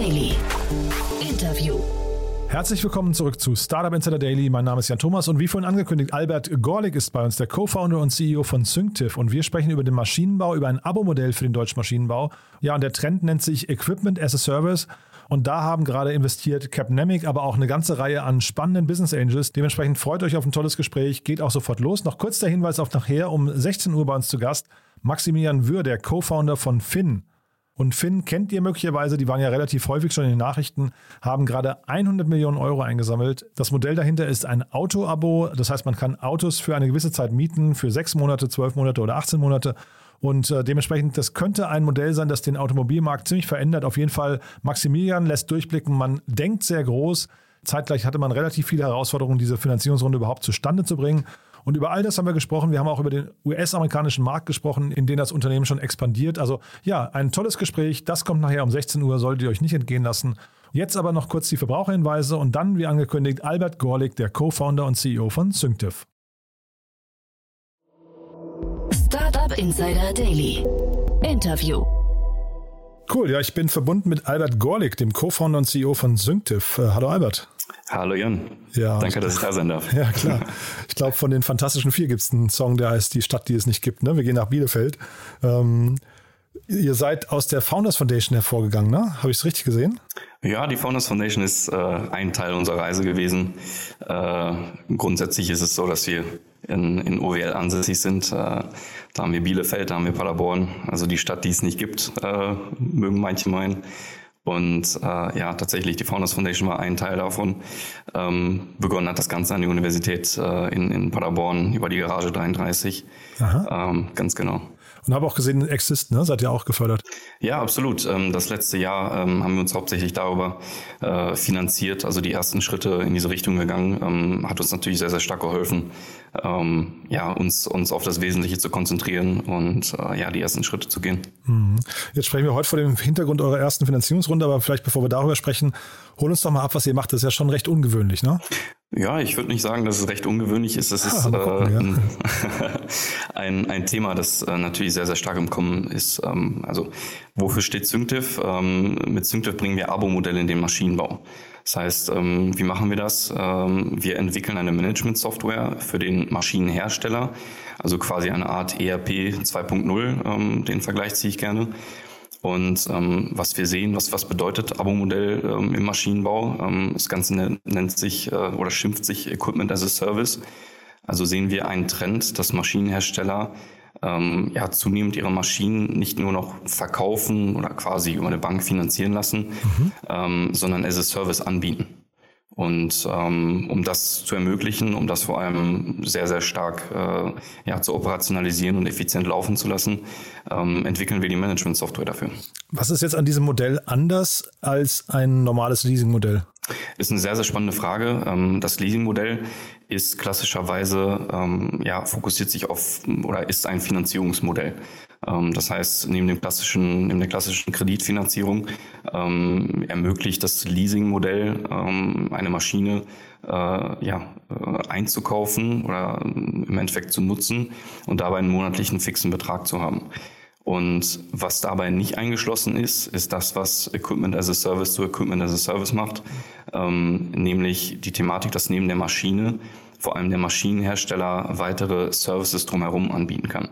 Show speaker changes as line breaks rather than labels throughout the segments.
Daily. Interview.
Herzlich willkommen zurück zu Startup Insider Daily. Mein Name ist Jan Thomas und wie vorhin angekündigt, Albert Gorlik ist bei uns, der Co-Founder und CEO von Synctiv. Und wir sprechen über den Maschinenbau, über ein Abo-Modell für den deutschen Maschinenbau. Ja, und der Trend nennt sich Equipment as a Service. Und da haben gerade investiert Capnemic, aber auch eine ganze Reihe an spannenden Business Angels. Dementsprechend freut euch auf ein tolles Gespräch. Geht auch sofort los. Noch kurz der Hinweis auf nachher um 16 Uhr bei uns zu Gast. Maximilian Würr, der Co-Founder von Finn. Und Finn kennt ihr möglicherweise, die waren ja relativ häufig schon in den Nachrichten, haben gerade 100 Millionen Euro eingesammelt. Das Modell dahinter ist ein Auto-Abo. Das heißt, man kann Autos für eine gewisse Zeit mieten, für sechs Monate, zwölf Monate oder 18 Monate. Und äh, dementsprechend, das könnte ein Modell sein, das den Automobilmarkt ziemlich verändert. Auf jeden Fall, Maximilian lässt durchblicken, man denkt sehr groß. Zeitgleich hatte man relativ viele Herausforderungen, diese Finanzierungsrunde überhaupt zustande zu bringen. Und über all das haben wir gesprochen. Wir haben auch über den US-amerikanischen Markt gesprochen, in den das Unternehmen schon expandiert. Also ja, ein tolles Gespräch. Das kommt nachher um 16 Uhr, solltet ihr euch nicht entgehen lassen. Jetzt aber noch kurz die Verbraucherhinweise und dann, wie angekündigt, Albert Gorlik, der Co-Founder und CEO von Synctiv.
Startup Insider Daily. Interview.
Cool, ja, ich bin verbunden mit Albert Gorlik, dem Co-Founder und CEO von Synctiv. Äh, hallo Albert.
Hallo Jan. Ja, Danke, dass ich da sein darf.
Ja, klar. Ich glaube, von den Fantastischen Vier gibt es einen Song, der heißt Die Stadt, die es nicht gibt. Ne? Wir gehen nach Bielefeld. Ähm, ihr seid aus der Founders Foundation hervorgegangen, ne? Habe ich es richtig gesehen?
Ja, die Founders Foundation ist äh, ein Teil unserer Reise gewesen. Äh, grundsätzlich ist es so, dass wir in, in OWL ansässig sind. Äh, da haben wir Bielefeld, da haben wir Paderborn, also die Stadt, die es nicht gibt, äh, mögen manche meinen. Und äh, ja, tatsächlich, die Founders Foundation war ein Teil davon. Ähm, begonnen hat das Ganze an die Universität äh, in, in Paderborn über die Garage 33. Ähm, ganz genau.
Und habe auch gesehen, Exist, ne? Seid ihr auch gefördert?
Ja, absolut. Ähm, das letzte Jahr ähm, haben wir uns hauptsächlich darüber äh, finanziert, also die ersten Schritte in diese Richtung gegangen. Ähm, hat uns natürlich sehr, sehr stark geholfen, ja, uns, uns auf das Wesentliche zu konzentrieren und äh, ja, die ersten Schritte zu gehen.
Mhm. Jetzt sprechen wir heute vor dem Hintergrund eurer ersten Finanzierungsrunde, aber vielleicht bevor wir darüber sprechen, hol uns doch mal ab, was ihr macht. Das ist ja schon recht ungewöhnlich, ne?
Ja, ich würde nicht sagen, dass es recht ungewöhnlich ist. Es ist gucken, äh, ja. ein, ein Thema, das äh, natürlich sehr, sehr stark im Kommen ist. Ähm, also wofür steht Synctiv? Ähm, mit Synctiv bringen wir Abo-Modelle in den Maschinenbau. Das heißt, ähm, wie machen wir das? Ähm, wir entwickeln eine Management-Software für den Maschinenhersteller, also quasi eine Art ERP 2.0, ähm, den Vergleich ziehe ich gerne. Und ähm, was wir sehen, was, was bedeutet Abo-Modell ähm, im Maschinenbau? Ähm, das Ganze nennt sich äh, oder schimpft sich Equipment as a Service. Also sehen wir einen Trend, dass Maschinenhersteller ähm, ja, zunehmend ihre Maschinen nicht nur noch verkaufen oder quasi über eine Bank finanzieren lassen, mhm. ähm, sondern as a Service anbieten. Und ähm, um das zu ermöglichen, um das vor allem sehr, sehr stark äh, ja, zu operationalisieren und effizient laufen zu lassen, ähm, entwickeln wir die Management-Software dafür.
Was ist jetzt an diesem Modell anders als ein normales Leasing-Modell?
Ist eine sehr, sehr spannende Frage. Ähm, das Leasing-Modell ist klassischerweise, ähm, ja, fokussiert sich auf oder ist ein Finanzierungsmodell. Ähm, das heißt, neben dem klassischen, neben der klassischen Kreditfinanzierung ähm, ermöglicht das Leasing-Modell ähm, eine Maschine äh, ja, äh, einzukaufen oder im Endeffekt zu nutzen und dabei einen monatlichen fixen Betrag zu haben. Und was dabei nicht eingeschlossen ist, ist das, was Equipment as a Service zu Equipment as a Service macht, ähm, nämlich die Thematik, dass neben der Maschine vor allem der Maschinenhersteller weitere Services drumherum anbieten kann.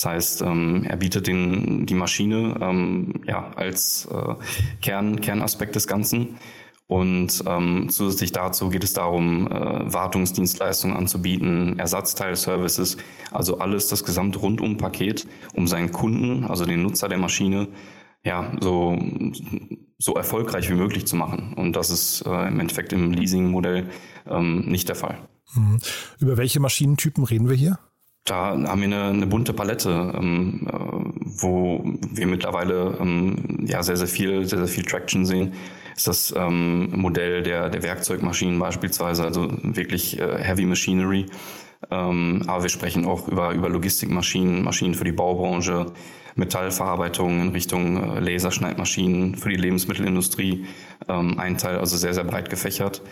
Das heißt, ähm, er bietet den, die Maschine ähm, ja, als äh, Kern, Kernaspekt des Ganzen. Und ähm, zusätzlich dazu geht es darum, äh, Wartungsdienstleistungen anzubieten, Ersatzteilservices, also alles, das gesamte Rundum-Paket, um seinen Kunden, also den Nutzer der Maschine, ja, so, so erfolgreich wie möglich zu machen. Und das ist äh, im Endeffekt im Leasing-Modell ähm, nicht der Fall.
Mhm. Über welche Maschinentypen reden wir hier?
Da haben wir eine, eine bunte Palette, ähm, äh, wo wir mittlerweile ähm, ja sehr, sehr viel, sehr, sehr viel Traction sehen. Ist das ähm, Modell der, der Werkzeugmaschinen beispielsweise, also wirklich äh, Heavy Machinery. Ähm, aber wir sprechen auch über, über Logistikmaschinen, Maschinen für die Baubranche, Metallverarbeitung in Richtung äh, Laserschneidmaschinen für die Lebensmittelindustrie. Ähm, ein Teil also sehr, sehr breit gefächert,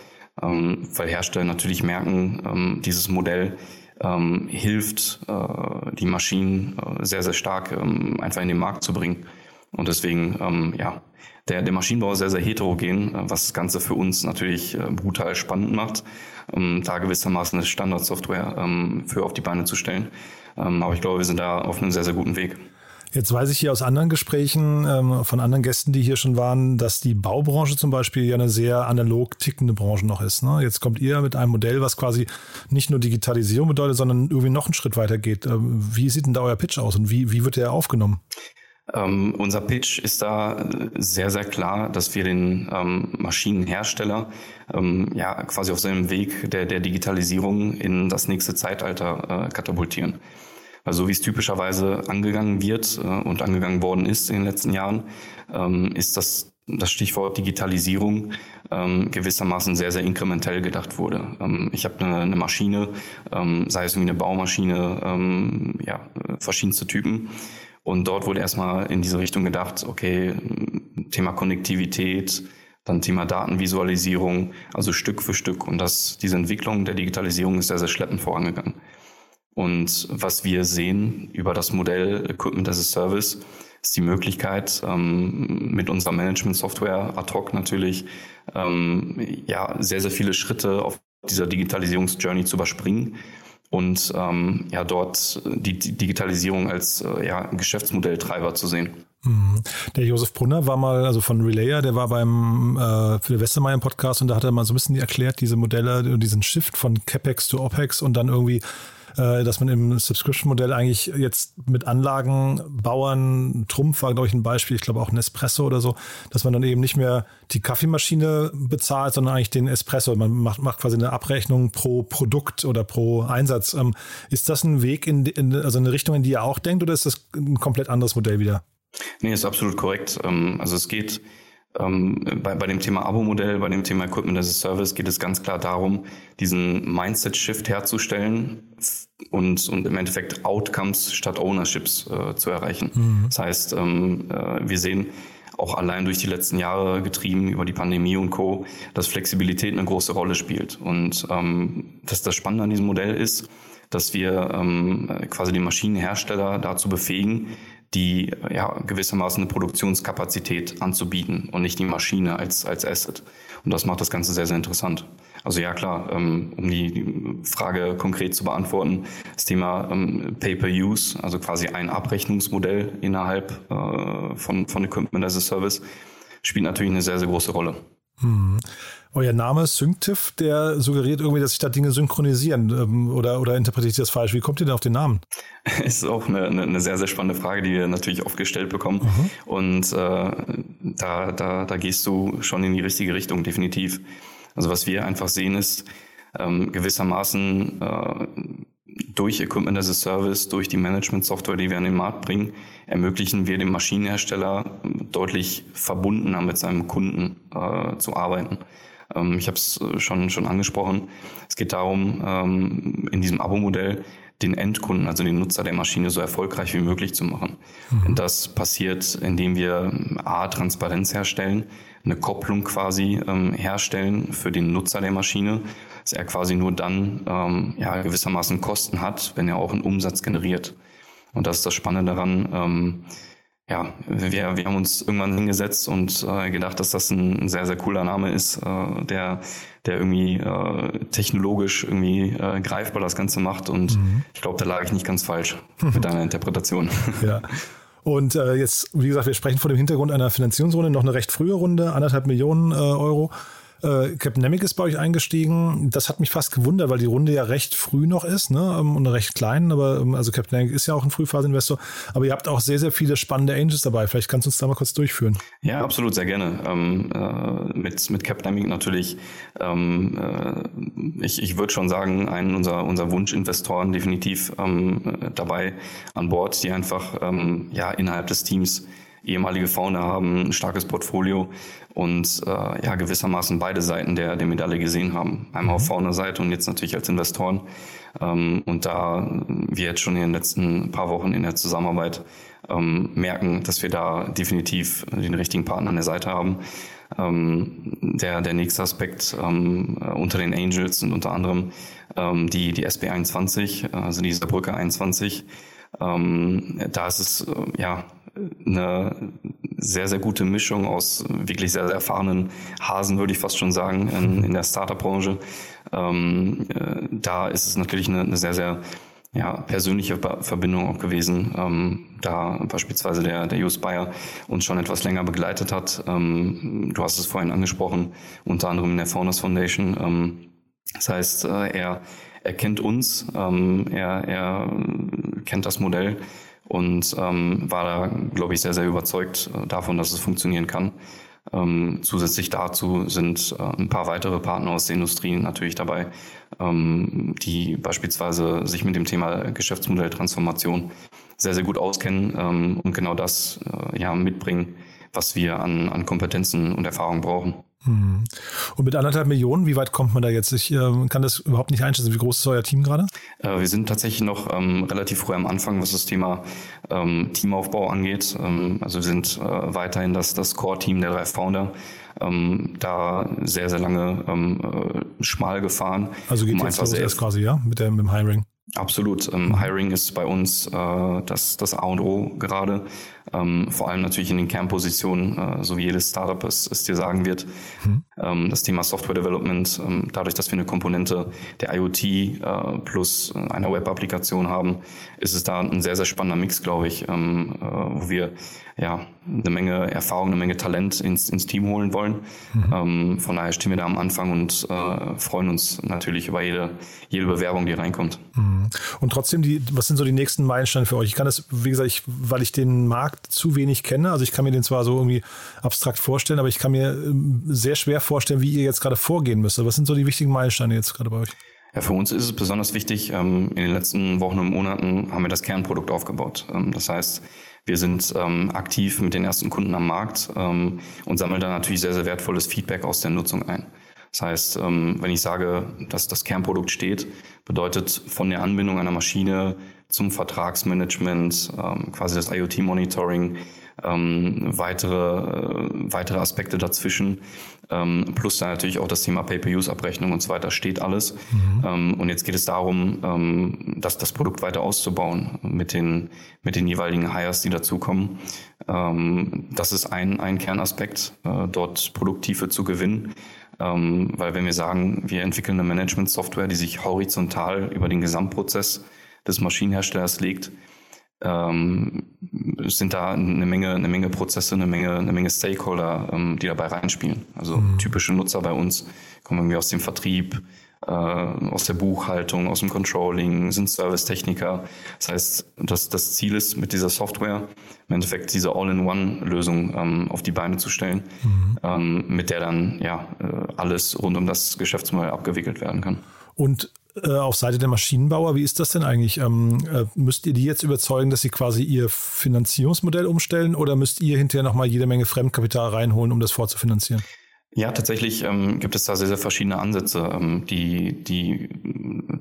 ähm, weil Hersteller natürlich merken, dieses Modell ähm, hilft, äh, die Maschinen äh, sehr, sehr stark ähm, einfach in den Markt zu bringen. Und deswegen, ähm, ja, der, der Maschinenbau ist sehr, sehr heterogen, äh, was das Ganze für uns natürlich äh, brutal spannend macht, um da gewissermaßen eine Standardsoftware ähm, für auf die Beine zu stellen. Ähm, aber ich glaube, wir sind da auf einem sehr, sehr guten Weg.
Jetzt weiß ich hier aus anderen Gesprächen ähm, von anderen Gästen, die hier schon waren, dass die Baubranche zum Beispiel ja eine sehr analog tickende Branche noch ist. Ne? Jetzt kommt ihr mit einem Modell, was quasi nicht nur Digitalisierung bedeutet, sondern irgendwie noch einen Schritt weiter geht. Ähm, wie sieht denn da euer Pitch aus und wie, wie wird der aufgenommen?
Ähm, unser Pitch ist da sehr, sehr klar, dass wir den ähm, Maschinenhersteller ähm, ja quasi auf seinem Weg der, der Digitalisierung in das nächste Zeitalter äh, katapultieren. Also wie es typischerweise angegangen wird äh, und angegangen worden ist in den letzten Jahren, ähm, ist das das Stichwort Digitalisierung ähm, gewissermaßen sehr, sehr inkrementell gedacht wurde. Ähm, ich habe eine, eine Maschine, ähm, sei es irgendwie eine Baumaschine, ähm, ja, verschiedenste Typen. Und dort wurde erstmal in diese Richtung gedacht, okay, Thema Konnektivität, dann Thema Datenvisualisierung, also Stück für Stück. Und das, diese Entwicklung der Digitalisierung ist sehr, sehr schleppend vorangegangen. Und was wir sehen über das Modell Equipment as a Service, ist die Möglichkeit, ähm, mit unserer Management-Software ad hoc natürlich ähm, ja, sehr, sehr viele Schritte auf dieser Digitalisierungsjourney zu überspringen und ähm, ja, dort die, die Digitalisierung als äh, ja, Geschäftsmodelltreiber zu sehen.
Mhm. Der Josef Brunner war mal, also von Relayer, der war beim äh, Philipp Westermeier Podcast und da hat er mal so ein bisschen erklärt, diese Modelle diesen Shift von CapEx zu OpEx und dann irgendwie dass man im Subscription-Modell eigentlich jetzt mit Anlagenbauern, Trumpf war, glaube ich, ein Beispiel, ich glaube auch Nespresso oder so, dass man dann eben nicht mehr die Kaffeemaschine bezahlt, sondern eigentlich den Espresso. Man macht, macht quasi eine Abrechnung pro Produkt oder pro Einsatz. Ähm, ist das ein Weg, in, in, also eine Richtung, in die ihr auch denkt, oder ist das ein komplett anderes Modell wieder?
Nee, ist absolut korrekt. Ähm, also es geht ähm, bei, bei dem Thema Abo-Modell, bei dem Thema Equipment as a Service geht es ganz klar darum, diesen Mindset-Shift herzustellen und, und im Endeffekt Outcomes statt Ownerships äh, zu erreichen. Mhm. Das heißt, ähm, äh, wir sehen auch allein durch die letzten Jahre getrieben über die Pandemie und Co., dass Flexibilität eine große Rolle spielt. Und ähm, dass das Spannende an diesem Modell ist, dass wir ähm, quasi die Maschinenhersteller dazu befähigen, die ja gewissermaßen eine Produktionskapazität anzubieten und nicht die Maschine als, als Asset. Und das macht das Ganze sehr, sehr interessant. Also ja klar, ähm, um die Frage konkret zu beantworten, das Thema ähm, Pay-per-Use, also quasi ein Abrechnungsmodell innerhalb äh, von, von Equipment as a Service, spielt natürlich eine sehr, sehr große Rolle.
Hm. Euer Name Synctiv, der suggeriert irgendwie, dass sich da Dinge synchronisieren ähm, oder, oder interpretiere ich das falsch? Wie kommt ihr denn auf den Namen?
ist auch eine, eine sehr, sehr spannende Frage, die wir natürlich oft gestellt bekommen. Mhm. Und äh, da, da, da gehst du schon in die richtige Richtung, definitiv. Also was wir einfach sehen ist, ähm, gewissermaßen äh, durch Equipment as a Service, durch die Management-Software, die wir an den Markt bringen, ermöglichen wir dem Maschinenhersteller deutlich verbundener mit seinem Kunden äh, zu arbeiten. Ähm, ich habe es äh, schon, schon angesprochen. Es geht darum, ähm, in diesem Abo-Modell den Endkunden, also den Nutzer der Maschine, so erfolgreich wie möglich zu machen. Mhm. Das passiert, indem wir A, Transparenz herstellen, eine Kopplung quasi ähm, herstellen für den Nutzer der Maschine, dass er quasi nur dann ähm, ja, gewissermaßen Kosten hat, wenn er auch einen Umsatz generiert. Und das ist das Spannende daran. Ähm, ja, wir, wir haben uns irgendwann hingesetzt und äh, gedacht, dass das ein, ein sehr, sehr cooler Name ist, äh, der, der irgendwie äh, technologisch irgendwie äh, greifbar das Ganze macht. Und mhm. ich glaube, da lag ich nicht ganz falsch mit deiner Interpretation.
Ja. Und äh, jetzt, wie gesagt, wir sprechen vor dem Hintergrund einer Finanzierungsrunde, noch eine recht frühe Runde, anderthalb Millionen äh, Euro. Äh, Capnemic ist bei euch eingestiegen. Das hat mich fast gewundert, weil die Runde ja recht früh noch ist ne? Ähm, und recht klein. Aber ähm, also Capnemic ist ja auch ein Frühphase-Investor. Aber ihr habt auch sehr, sehr viele spannende Angels dabei. Vielleicht kannst du uns da mal kurz durchführen.
Ja, absolut, sehr gerne. Ähm, äh, mit mit Capnemic natürlich. Ähm, äh, ich ich würde schon sagen, einen unserer unser Wunschinvestoren definitiv ähm, dabei an Bord, die einfach ähm, ja innerhalb des Teams ehemalige Founder haben ein starkes Portfolio und äh, ja gewissermaßen beide Seiten der, der Medaille gesehen haben. Einmal auf mhm. Founder-Seite und jetzt natürlich als Investoren. Ähm, und da wir jetzt schon in den letzten paar Wochen in der Zusammenarbeit ähm, merken, dass wir da definitiv den richtigen Partner an der Seite haben. Ähm, der, der nächste Aspekt ähm, unter den Angels sind unter anderem ähm, die, die SB21, also die Saarbrücker 21. Ähm, da ist es äh, ja eine, sehr, sehr gute Mischung aus wirklich sehr, sehr erfahrenen Hasen, würde ich fast schon sagen, in, in der Startup-Branche. Ähm, äh, da ist es natürlich eine, eine sehr, sehr ja, persönliche Verbindung auch gewesen, ähm, da beispielsweise der, der Jus Bayer uns schon etwas länger begleitet hat. Ähm, du hast es vorhin angesprochen, unter anderem in der Founders Foundation. Ähm, das heißt, äh, er, er kennt uns, ähm, er, er kennt das Modell und ähm, war da, glaube ich, sehr, sehr überzeugt äh, davon, dass es funktionieren kann. Ähm, zusätzlich dazu sind äh, ein paar weitere Partner aus der Industrie natürlich dabei, ähm, die beispielsweise sich mit dem Thema Geschäftsmodelltransformation sehr, sehr gut auskennen ähm, und genau das äh, ja mitbringen, was wir an, an Kompetenzen und Erfahrung brauchen.
Und mit anderthalb Millionen, wie weit kommt man da jetzt? Ich äh, kann das überhaupt nicht einschätzen. Wie groß ist euer Team gerade?
Äh, wir sind tatsächlich noch ähm, relativ früh am Anfang, was das Thema ähm, Teamaufbau angeht. Ähm, also wir sind äh, weiterhin das, das Core-Team der drei Founder. Ähm, da sehr, sehr lange ähm, äh, schmal gefahren.
Also geht um jetzt los erst quasi, ja, mit, der, mit dem Hiring?
Absolut. Ähm, Hiring ist bei uns äh, das, das A und O gerade. Ähm, vor allem natürlich in den Kernpositionen, äh, so wie jedes Startup es, es dir sagen wird. Mhm. Ähm, das Thema Software Development, ähm, dadurch, dass wir eine Komponente der IoT äh, plus einer Web-Applikation haben, ist es da ein sehr, sehr spannender Mix, glaube ich, ähm, äh, wo wir ja eine Menge Erfahrung, eine Menge Talent ins, ins Team holen wollen. Mhm. Ähm, von daher stehen wir da am Anfang und äh, freuen uns natürlich über jede, jede Bewerbung, die reinkommt.
Mhm. Und trotzdem, die, was sind so die nächsten Meilensteine für euch? Ich kann das, wie gesagt, ich, weil ich den Markt zu wenig kenne, also ich kann mir den zwar so irgendwie abstrakt vorstellen, aber ich kann mir ähm, sehr schwer vorstellen, wie ihr jetzt gerade vorgehen müsst. Was sind so die wichtigen Meilensteine jetzt gerade bei euch?
Ja, für uns ist es besonders wichtig, ähm, in den letzten Wochen und Monaten haben wir das Kernprodukt aufgebaut. Ähm, das heißt, wir sind ähm, aktiv mit den ersten Kunden am Markt ähm, und sammeln da natürlich sehr, sehr wertvolles Feedback aus der Nutzung ein. Das heißt, ähm, wenn ich sage, dass das Kernprodukt steht, bedeutet von der Anbindung einer Maschine zum Vertragsmanagement, ähm, quasi das IoT-Monitoring, ähm, weitere, äh, weitere Aspekte dazwischen, plus dann natürlich auch das Thema Pay-per-Use-Abrechnung und so weiter, steht alles. Mhm. Und jetzt geht es darum, dass das Produkt weiter auszubauen mit den, mit den jeweiligen Hires, die dazukommen. Das ist ein, ein Kernaspekt, äh, dort Produkttiefe zu gewinnen. Ähm, weil wenn wir sagen, wir entwickeln eine Management-Software, die sich horizontal über den Gesamtprozess des Maschinenherstellers legt, ähm, sind da eine Menge, eine Menge Prozesse, eine Menge, eine Menge Stakeholder, ähm, die dabei reinspielen. Also mhm. typische Nutzer bei uns kommen irgendwie aus dem Vertrieb, äh, aus der Buchhaltung, aus dem Controlling, sind Servicetechniker. Das heißt, das, das Ziel ist, mit dieser Software im Endeffekt diese All-in-One-Lösung ähm, auf die Beine zu stellen, mhm. ähm, mit der dann ja äh, alles rund um das Geschäftsmodell abgewickelt werden kann.
Und äh, auf Seite der Maschinenbauer, wie ist das denn eigentlich? Ähm, äh, müsst ihr die jetzt überzeugen, dass sie quasi ihr Finanzierungsmodell umstellen oder müsst ihr hinterher nochmal jede Menge Fremdkapital reinholen, um das vorzufinanzieren?
Ja, tatsächlich ähm, gibt es da sehr, sehr verschiedene Ansätze, ähm, die, die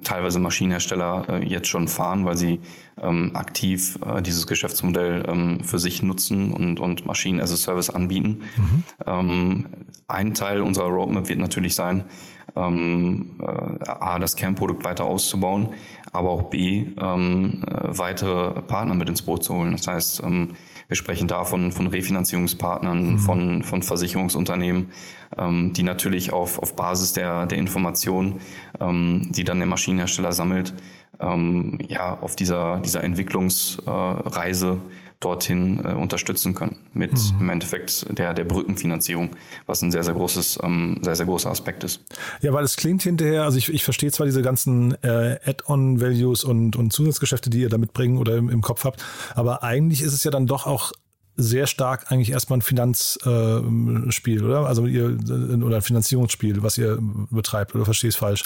teilweise Maschinenhersteller äh, jetzt schon fahren, weil sie ähm, aktiv äh, dieses Geschäftsmodell ähm, für sich nutzen und, und Maschinen as a Service anbieten. Mhm. Ähm, ein Teil unserer Roadmap wird natürlich sein, ähm, äh, A, das Kernprodukt weiter auszubauen, aber auch B, ähm, äh, weitere Partner mit ins Boot zu holen. Das heißt, ähm, wir sprechen davon von Refinanzierungspartnern, mhm. von, von Versicherungsunternehmen, ähm, die natürlich auf, auf Basis der, der Informationen, ähm, die dann der Maschinenhersteller sammelt, ähm, ja, auf dieser, dieser Entwicklungsreise äh, dorthin äh, unterstützen können mit mhm. im Endeffekt der, der Brückenfinanzierung, was ein sehr, sehr großes, ähm, sehr, sehr großer Aspekt ist.
Ja, weil es klingt hinterher, also ich, ich verstehe zwar diese ganzen äh, Add-on-Values und, und Zusatzgeschäfte, die ihr da mitbringen oder im, im Kopf habt, aber eigentlich ist es ja dann doch auch sehr stark eigentlich erstmal ein Finanzspiel, äh, oder? Also ihr oder ein Finanzierungsspiel, was ihr betreibt, oder verstehe ich es falsch?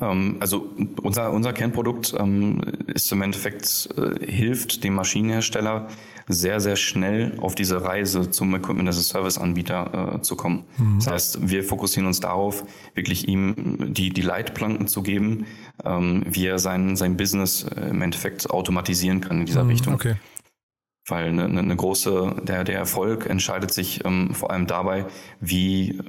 Ähm, also unser, unser Kernprodukt ähm, ist im Endeffekt, äh, hilft dem Maschinenhersteller sehr, sehr schnell auf diese Reise zum Equipment as a Service Anbieter äh, zu kommen. Mhm. Das heißt, wir fokussieren uns darauf, wirklich ihm die, die Leitplanken zu geben, ähm, wie er sein, sein Business äh, im Endeffekt automatisieren kann in dieser mhm, Richtung. Okay. Weil eine, eine große, der, der Erfolg entscheidet sich ähm, vor allem dabei, wie,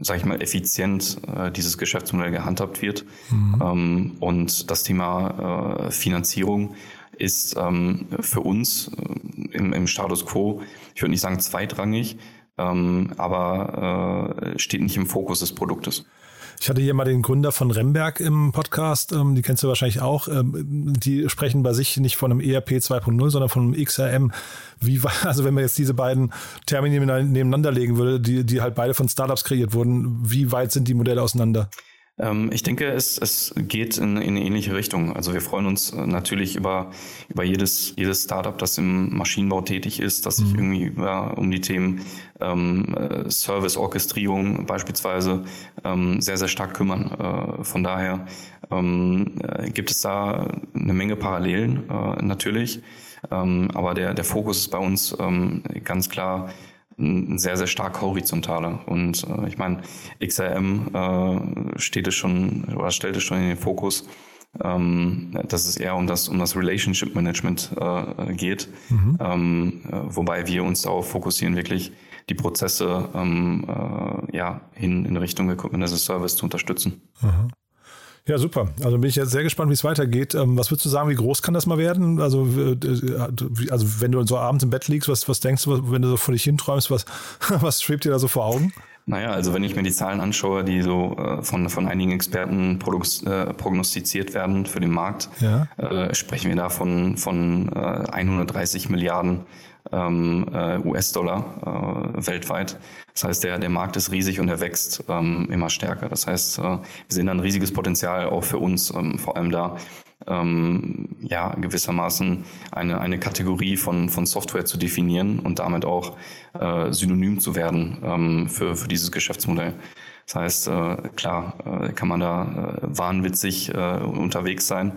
sage ich mal, effizient äh, dieses Geschäftsmodell gehandhabt wird. Mhm. Ähm, und das Thema äh, Finanzierung ist ähm, für uns äh, im, im Status quo, ich würde nicht sagen zweitrangig, ähm, aber äh, steht nicht im Fokus des Produktes.
Ich hatte hier mal den Gründer von Remberg im Podcast, ähm, die kennst du wahrscheinlich auch. Ähm, die sprechen bei sich nicht von einem ERP 2.0, sondern von einem XRM. Wie, also wenn man jetzt diese beiden Termine nebeneinander legen würde, die, die halt beide von Startups kreiert wurden, wie weit sind die Modelle auseinander?
Ähm, ich denke, es, es geht in, in eine ähnliche Richtung. Also wir freuen uns äh, natürlich über, über jedes, jedes Startup, das im Maschinenbau tätig ist, das sich mhm. irgendwie über, um die Themen ähm, äh, Service, Orchestrierung beispielsweise ähm, sehr, sehr stark kümmern. Äh, von daher ähm, äh, gibt es da eine Menge Parallelen äh, natürlich. Ähm, aber der, der Fokus ist bei uns ähm, ganz klar sehr, sehr stark horizontaler. Und äh, ich meine, XRM äh, steht es schon oder stellt es schon in den Fokus, ähm, dass es eher um das, um das Relationship Management äh, geht, mhm. ähm, äh, wobei wir uns darauf fokussieren, wirklich die Prozesse ähm, äh, ja, hin in Richtung Equipment as a Service zu unterstützen. Mhm.
Ja, super. Also bin ich jetzt sehr gespannt, wie es weitergeht. Ähm, was würdest du sagen, wie groß kann das mal werden? Also, also wenn du so abends im Bett liegst, was, was denkst du, wenn du so vor dich hinträumst, was, was schwebt dir da so vor Augen?
Naja, also wenn ich mir die Zahlen anschaue, die so äh, von, von einigen Experten äh, prognostiziert werden für den Markt, ja. äh, sprechen wir da von, von äh, 130 Milliarden ähm, äh, US-Dollar äh, weltweit. Das heißt, der, der Markt ist riesig und er wächst ähm, immer stärker. Das heißt, äh, wir sehen da ein riesiges Potenzial auch für uns, ähm, vor allem da ähm, ja gewissermaßen eine, eine Kategorie von, von Software zu definieren und damit auch äh, synonym zu werden ähm, für, für dieses Geschäftsmodell. Das heißt, äh, klar, äh, kann man da äh, wahnwitzig äh, unterwegs sein.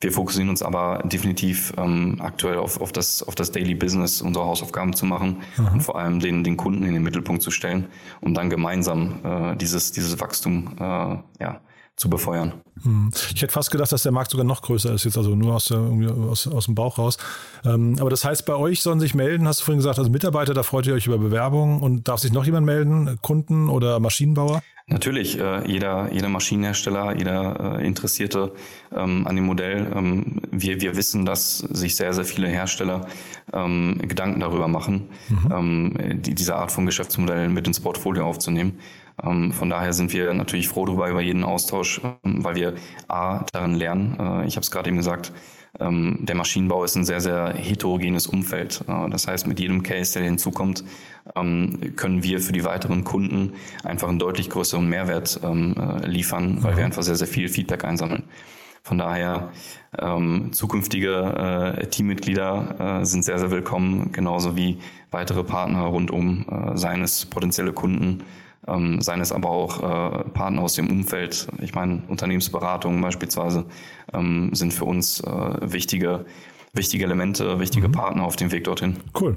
Wir fokussieren uns aber definitiv ähm, aktuell auf, auf, das, auf das Daily Business, unsere Hausaufgaben zu machen Aha. und vor allem den, den Kunden in den Mittelpunkt zu stellen, um dann gemeinsam äh, dieses, dieses Wachstum äh, ja, zu befeuern.
Hm. Ich hätte fast gedacht, dass der Markt sogar noch größer ist, jetzt also nur aus, der, aus, aus dem Bauch raus. Ähm, aber das heißt, bei euch sollen sich melden, hast du vorhin gesagt, also Mitarbeiter, da freut ihr euch über Bewerbungen und darf sich noch jemand melden, Kunden oder Maschinenbauer?
Natürlich, äh, jeder, jeder Maschinenhersteller, jeder äh, Interessierte ähm, an dem Modell. Ähm, wir, wir wissen, dass sich sehr, sehr viele Hersteller ähm, Gedanken darüber machen, mhm. ähm, die, diese Art von Geschäftsmodell mit ins Portfolio aufzunehmen. Ähm, von daher sind wir natürlich froh darüber, über jeden Austausch, ähm, weil wir A, daran lernen. Äh, ich habe es gerade eben gesagt, der Maschinenbau ist ein sehr, sehr heterogenes Umfeld. Äh, das heißt, mit jedem Case, der hinzukommt, ähm, können wir für die weiteren Kunden einfach einen deutlich größeren Mehrwert ähm, äh, liefern, weil wir einfach sehr, sehr viel Feedback einsammeln. Von daher ähm, zukünftige äh, Teammitglieder äh, sind sehr, sehr willkommen, genauso wie weitere Partner rundum, äh, seien es potenzielle Kunden, ähm, seien es aber auch äh, Partner aus dem Umfeld. Ich meine, Unternehmensberatungen beispielsweise ähm, sind für uns äh, wichtige, wichtige Elemente, wichtige mhm. Partner auf dem Weg dorthin.
Cool.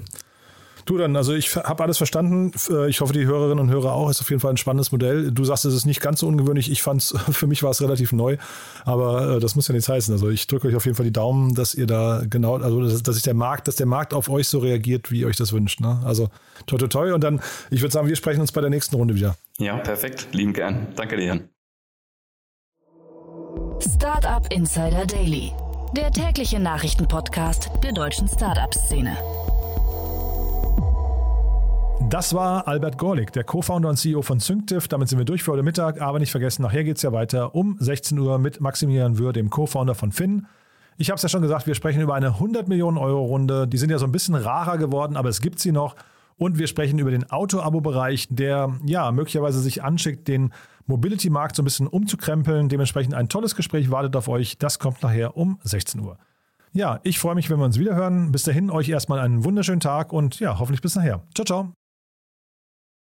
Du dann, also ich habe alles verstanden. Äh, ich hoffe, die Hörerinnen und Hörer auch. Ist auf jeden Fall ein spannendes Modell. Du sagst, es ist nicht ganz so ungewöhnlich. Ich fand es, für mich war es relativ neu, aber äh, das muss ja nichts heißen. Also ich drücke euch auf jeden Fall die Daumen, dass ihr da genau, also dass, dass sich der Markt, dass der Markt auf euch so reagiert, wie ihr euch das wünscht. Ne? Also toi toi toi. Und dann, ich würde sagen, wir sprechen uns bei der nächsten Runde wieder.
Ja, perfekt. Lieben gern. Danke dir.
Startup Insider Daily. Der tägliche Nachrichtenpodcast der deutschen Startup-Szene.
Das war Albert Gorlik, der Co-Founder und CEO von Synctiv. Damit sind wir durch für heute Mittag, aber nicht vergessen, nachher geht es ja weiter um 16 Uhr mit Maximilian Würr, dem Co-Founder von Finn. Ich habe es ja schon gesagt, wir sprechen über eine 100 Millionen Euro Runde. Die sind ja so ein bisschen rarer geworden, aber es gibt sie noch. Und wir sprechen über den Auto-Abo-Bereich, der ja möglicherweise sich anschickt, den Mobility-Markt so ein bisschen umzukrempeln. Dementsprechend ein tolles Gespräch wartet auf euch. Das kommt nachher um 16 Uhr. Ja, ich freue mich, wenn wir uns wieder hören. Bis dahin euch erstmal einen wunderschönen Tag und ja, hoffentlich bis nachher. Ciao, ciao.